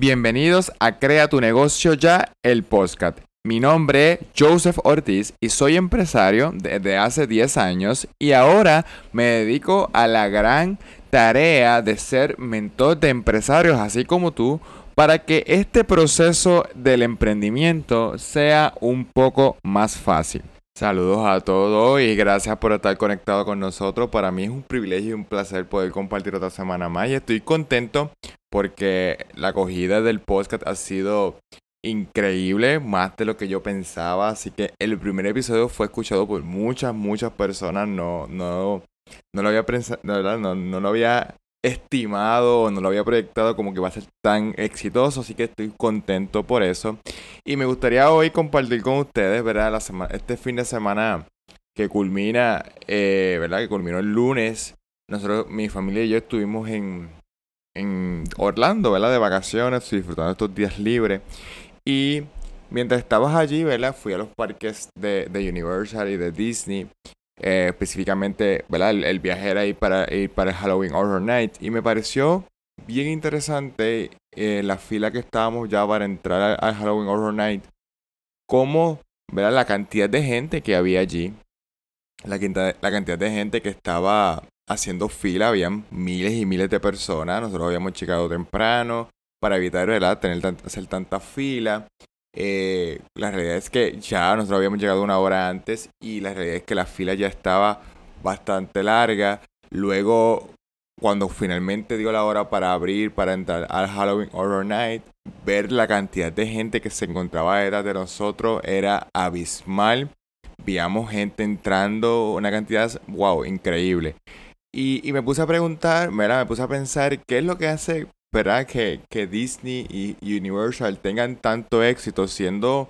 Bienvenidos a Crea tu negocio ya, el podcast. Mi nombre es Joseph Ortiz y soy empresario desde hace 10 años y ahora me dedico a la gran tarea de ser mentor de empresarios así como tú para que este proceso del emprendimiento sea un poco más fácil. Saludos a todos y gracias por estar conectado con nosotros. Para mí es un privilegio y un placer poder compartir otra semana más y estoy contento porque la acogida del podcast ha sido increíble, más de lo que yo pensaba. Así que el primer episodio fue escuchado por muchas, muchas personas. No, no, no lo había pensado, no, no lo había estimado no lo había proyectado como que va a ser tan exitoso, así que estoy contento por eso. Y me gustaría hoy compartir con ustedes, ¿verdad? La semana, este fin de semana que culmina, eh, ¿verdad? Que culminó el lunes. Nosotros, mi familia y yo estuvimos en, en Orlando, ¿verdad? De vacaciones, disfrutando estos días libres. Y mientras estabas allí, ¿verdad? Fui a los parques de, de Universal y de Disney. Eh, específicamente, ¿verdad? El, viaje era para, ir para el Halloween Horror Night. Y me pareció bien interesante eh, la fila que estábamos ya para entrar al, Halloween Horror Night. Cómo, ¿verdad? La cantidad de gente que había allí. La, la cantidad de gente que estaba haciendo fila. Habían miles y miles de personas. Nosotros habíamos llegado temprano para evitar, ¿verdad? Tener hacer tanta fila. Eh, la realidad es que ya nosotros habíamos llegado una hora antes y la realidad es que la fila ya estaba bastante larga. Luego, cuando finalmente dio la hora para abrir, para entrar al Halloween Horror Night, ver la cantidad de gente que se encontraba detrás de nosotros era abismal. Veíamos gente entrando, una cantidad, wow, increíble. Y, y me puse a preguntar, me puse a pensar qué es lo que hace ¿verdad? Que, que Disney y Universal tengan tanto éxito siendo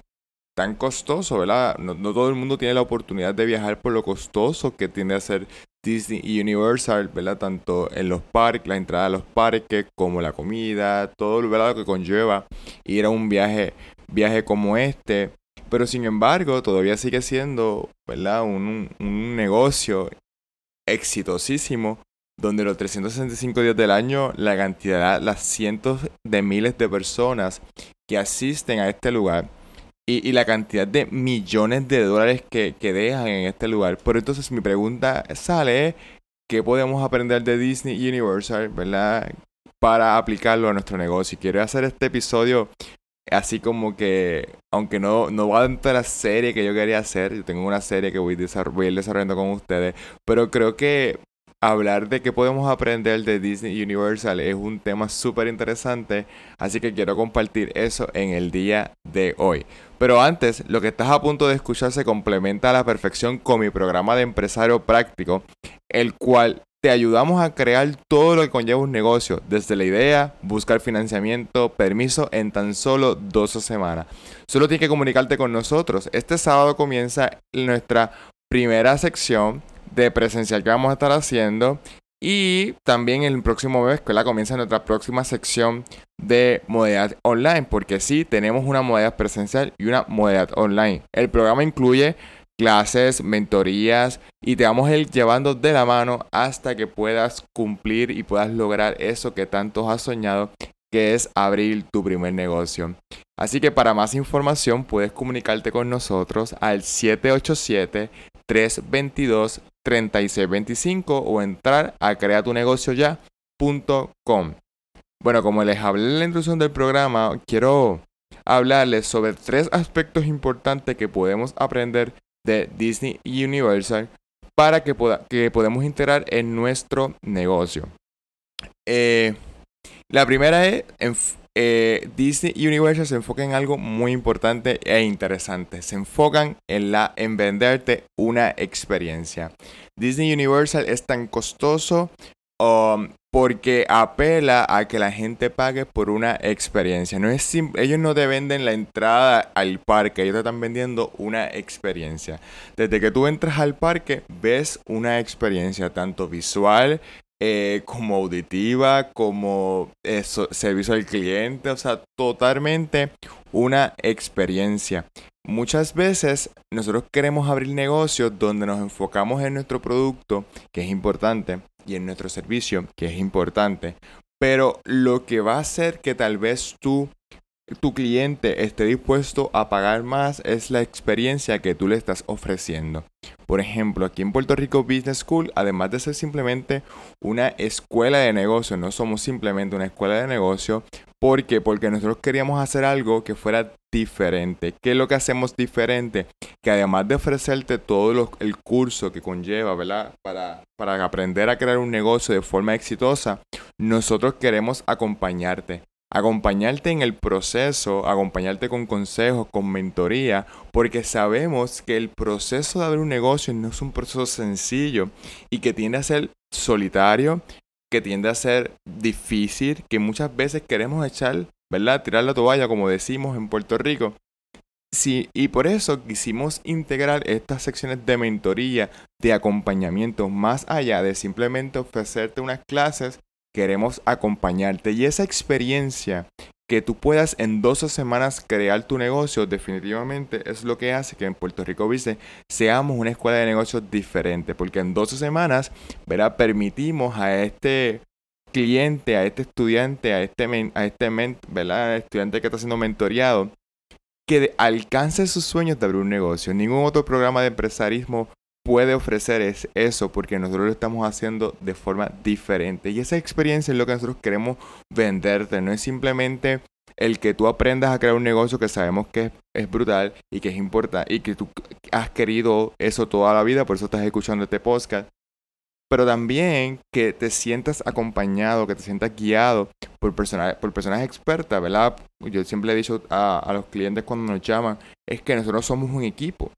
tan costoso, ¿verdad? No, todo el mundo tiene la oportunidad de viajar por lo costoso que tiene a ser Disney y Universal, ¿verdad? Tanto en los parques, la entrada a los parques, como la comida, todo lo que conlleva ir a un viaje, viaje como este. Pero sin embargo, todavía sigue siendo, ¿verdad? Un, un negocio exitosísimo donde los 365 días del año, la cantidad, las cientos de miles de personas que asisten a este lugar y, la cantidad de millones de dólares que, que, dejan en este lugar. Por entonces mi pregunta sale, ¿qué podemos aprender de Disney Universal, verdad? Para aplicarlo a nuestro negocio. Y quiero hacer este episodio así como que, aunque no, no va dentro de la serie que yo quería hacer, yo tengo una serie que voy, voy a ir desarrollando con ustedes, pero creo que hablar de qué podemos aprender de Disney Universal es un tema súper interesante, así que quiero compartir eso en el día de hoy. Pero antes, lo que estás a punto de escuchar se complementa a la perfección con mi programa de empresario práctico, el cual te ayudamos a crear todo lo que conlleva un negocio, desde la idea, buscar financiamiento, permiso en tan solo 12 semanas. Solo tienes que comunicarte con nosotros. Este sábado comienza nuestra primera sección de presencial que vamos a estar haciendo. Y también el próximo mes, que la comienza nuestra próxima sección de modalidad online, porque sí, tenemos una modalidad presencial y una modalidad online. El programa incluye clases, mentorías y te vamos a ir llevando de la mano hasta que puedas cumplir y puedas lograr eso que tanto has soñado, que es abrir tu primer negocio. Así que para más información puedes comunicarte con nosotros al 787 322 3625 o entrar a creatunegocioya.com. Bueno, como les hablé en la introducción del programa, quiero hablarles sobre tres aspectos importantes que podemos aprender de Disney Universal para que, poda que podamos integrar en nuestro negocio. Eh, la primera es eh, Disney Universal se enfocan en algo muy importante e interesante. Se enfocan en, la, en venderte una experiencia. Disney Universal es tan costoso um, porque apela a que la gente pague por una experiencia. No es ellos no te venden la entrada al parque, ellos te están vendiendo una experiencia. Desde que tú entras al parque, ves una experiencia tanto visual, eh, como auditiva, como servicio al cliente, o sea, totalmente una experiencia. Muchas veces nosotros queremos abrir negocios donde nos enfocamos en nuestro producto, que es importante, y en nuestro servicio, que es importante, Pero lo que va a hacer que tal vez tú tu cliente esté dispuesto a pagar más es la experiencia que tú le estás ofreciendo. Por ejemplo, aquí en Puerto Rico Business School, además de ser simplemente una escuela de negocio, no somos simplemente una escuela de negocio, ¿por qué? Porque nosotros queríamos hacer algo que fuera diferente. ¿Qué es lo que hacemos diferente? Que además de ofrecerte todo el curso que conlleva, ¿verdad? Para, para aprender a crear un negocio de forma exitosa, nosotros queremos acompañarte acompañarte en el proceso, acompañarte con consejos, con mentoría, porque sabemos que el proceso de abrir un negocio no es un proceso sencillo y que tiende a ser solitario, que tiende a ser difícil, que muchas veces queremos echar, ¿verdad? Tirar la toalla, como decimos en Puerto Rico. Sí, y por eso quisimos integrar estas secciones de mentoría, de acompañamiento, más allá de simplemente ofrecerte unas clases queremos acompañarte. Y esa experiencia que tú puedas en 12 semanas crear tu negocio, definitivamente es lo que hace que en Puerto Rico Vice seamos una escuela de negocios diferente. Porque en 12 semanas, ¿verdad? Permitimos a este cliente, a este estudiante, a este, a este estudiante que está siendo mentoreado, que alcance sus sueños de abrir un negocio. Ningún otro programa de empresarismo puede ofrecer es eso porque nosotros lo estamos haciendo de forma diferente. Y esa experiencia es lo que nosotros queremos venderte. No es simplemente el que tú aprendas a crear un negocio que sabemos que es, brutal y que es importante y que tú has querido eso toda la vida, por eso estás escuchando este podcast. Pero también que te sientas acompañado, que te sientas guiado por personas, por personas expertas, ¿verdad? Yo siempre he dicho a, a los clientes cuando nos llaman, es que nosotros somos un equipo.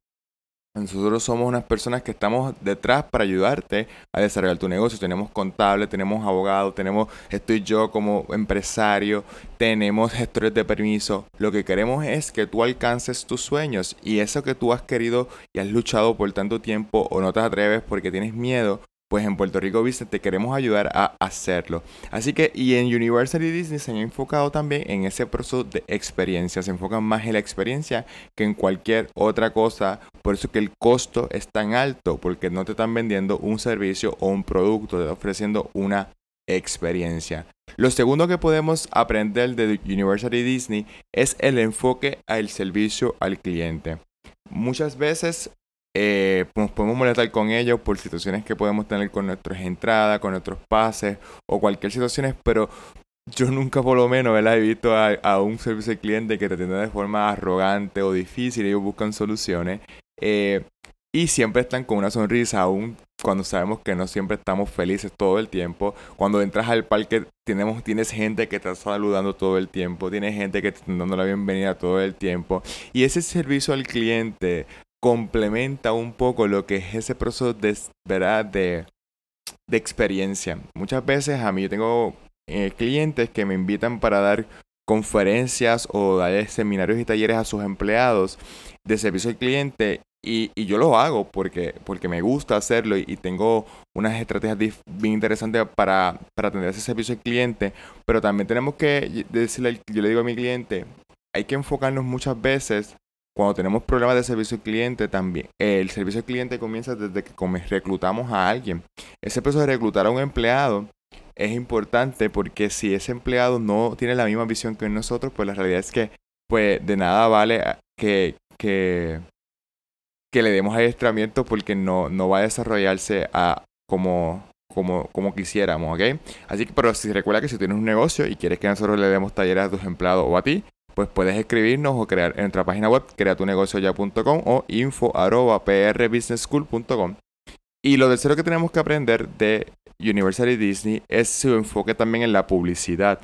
Nosotros somos unas personas que estamos detrás para ayudarte a desarrollar tu negocio. Tenemos contable, tenemos abogado, tenemos, estoy yo como empresario, tenemos gestores de permiso. Lo que queremos es que tú alcances tus sueños y eso que tú has querido y has luchado por tanto tiempo o no te atreves porque tienes miedo, pues en Puerto Rico Business te queremos ayudar a hacerlo. Así que, y en University Disney se han enfocado también en ese proceso de experiencia, se enfocan más en la experiencia que en cualquier otra cosa, por eso que el costo es tan alto, porque no te están vendiendo un servicio o un producto, te están ofreciendo una experiencia. Lo segundo que podemos aprender de University Disney es el enfoque al servicio al cliente. Muchas veces eh, nos podemos molestar con ellos por situaciones que podemos tener con nuestras entradas, con nuestros pases o cualquier situación, pero yo nunca por lo menos he visto a, un servicio de cliente que te atienda de forma arrogante o difícil, ellos buscan soluciones eh, y siempre están con una sonrisa, aún cuando sabemos que no siempre estamos felices todo el tiempo. Cuando entras al parque tenemos, tienes gente que te está saludando todo el tiempo, tienes gente que te está dando la bienvenida todo el tiempo. Y ese servicio al cliente complementa un poco lo que es ese proceso de, ¿verdad? de, de experiencia. Muchas veces a mí yo tengo eh, clientes que me invitan para dar conferencias o dar seminarios y talleres a sus empleados de servicio al cliente y, y, yo lo hago porque, porque me gusta hacerlo y, tengo unas estrategias bien interesantes para, para atender ese servicio al cliente, pero también tenemos que decirle, yo le digo a mi cliente, hay que enfocarnos muchas veces cuando tenemos problemas de servicio al cliente también, el servicio al cliente comienza desde que reclutamos a alguien. Ese proceso de reclutar a un empleado es importante porque si ese empleado no tiene la misma visión que nosotros, pues la realidad es que pues de nada vale que, que, que le demos adiestramiento porque no, no va a desarrollarse a, como, como, como quisiéramos, ¿ok? Así que, pero si recuerda que si tienes un negocio y quieres que nosotros le demos talleres a tus empleados o a ti, pues puedes escribirnos o crear en nuestra página web creatunegocioya.com o info Y lo tercero que tenemos que aprender de University Disney es su enfoque también en la publicidad.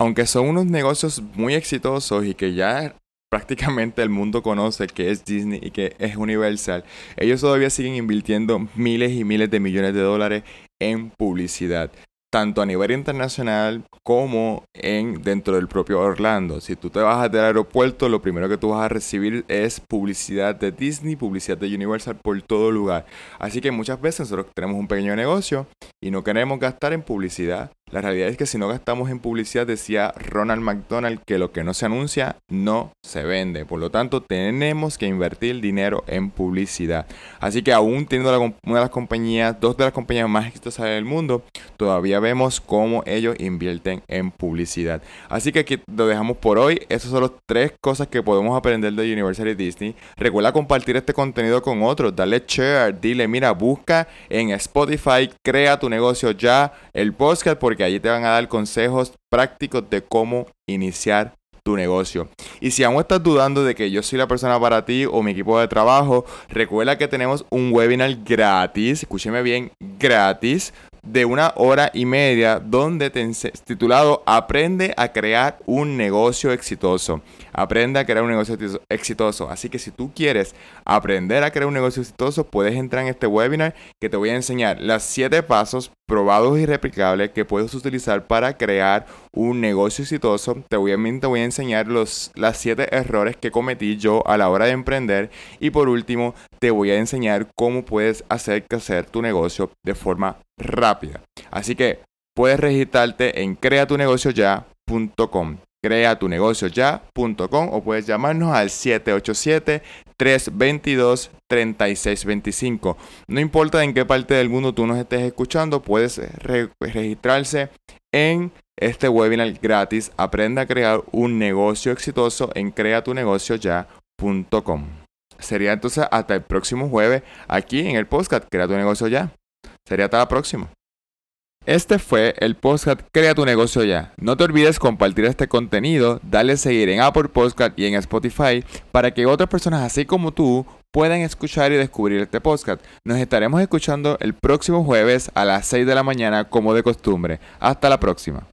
Aunque son unos negocios muy exitosos y que ya prácticamente el mundo conoce que es Disney y que es Universal, ellos todavía siguen invirtiendo miles y miles de millones de dólares en publicidad tanto a nivel internacional como en dentro del propio Orlando. Si tú te vas del aeropuerto, lo primero que tú vas a recibir es publicidad de Disney, publicidad de Universal por todo lugar. Así que muchas veces nosotros tenemos un pequeño negocio y no queremos gastar en publicidad La realidad es que si no gastamos en publicidad, decía Ronald McDonald, que lo que no se anuncia no se vende. Por lo tanto, tenemos que invertir dinero en publicidad. Así que aún teniendo una de las compañías, dos de las compañías más exitosas del mundo, todavía vemos cómo ellos invierten en publicidad. Así que aquí lo dejamos por hoy. Esas son las tres cosas que podemos aprender de Universal Disney. Recuerda compartir este contenido con otros. Dale share. Dile, mira, busca en Spotify, crea tu negocio ya, el podcast, porque allí te van a dar consejos prácticos de cómo iniciar tu negocio. Y si aún estás dudando de que yo soy la persona para ti o mi equipo de trabajo, recuerda que tenemos un webinar gratis, escúcheme bien, gratis, de una hora y media donde te titulado Aprende a crear un negocio exitoso. Aprende a crear un negocio exitoso. Así que si tú quieres aprender a crear un negocio exitoso, puedes entrar en este webinar que te voy a enseñar los 7 pasos probados y replicables que puedes utilizar para crear un negocio exitoso. Te voy a, voy a enseñar los las 7 errores que cometí yo a la hora de emprender. Y por último, te voy a enseñar cómo puedes hacer crecer tu negocio de forma rápida. Así que puedes registrarte en creatunegocioya.com creatunegocioya.com o puedes llamarnos al 787-322-3625. No importa en qué parte del mundo tú nos estés escuchando, puedes registrarse en este webinar gratis. Aprenda a crear un negocio exitoso en creatunegocioya.com. Sería entonces hasta el próximo jueves aquí en el podcast Crea tu negocio ya. Sería hasta la próxima. Este fue el podcast Crea tu negocio ya. No te olvides compartir este contenido, darle seguir en Apple Podcast y en Spotify para que otras personas así como tú puedan escuchar y descubrir este podcast. Nos estaremos escuchando el próximo jueves a las 6 de la mañana como de costumbre. Hasta la próxima.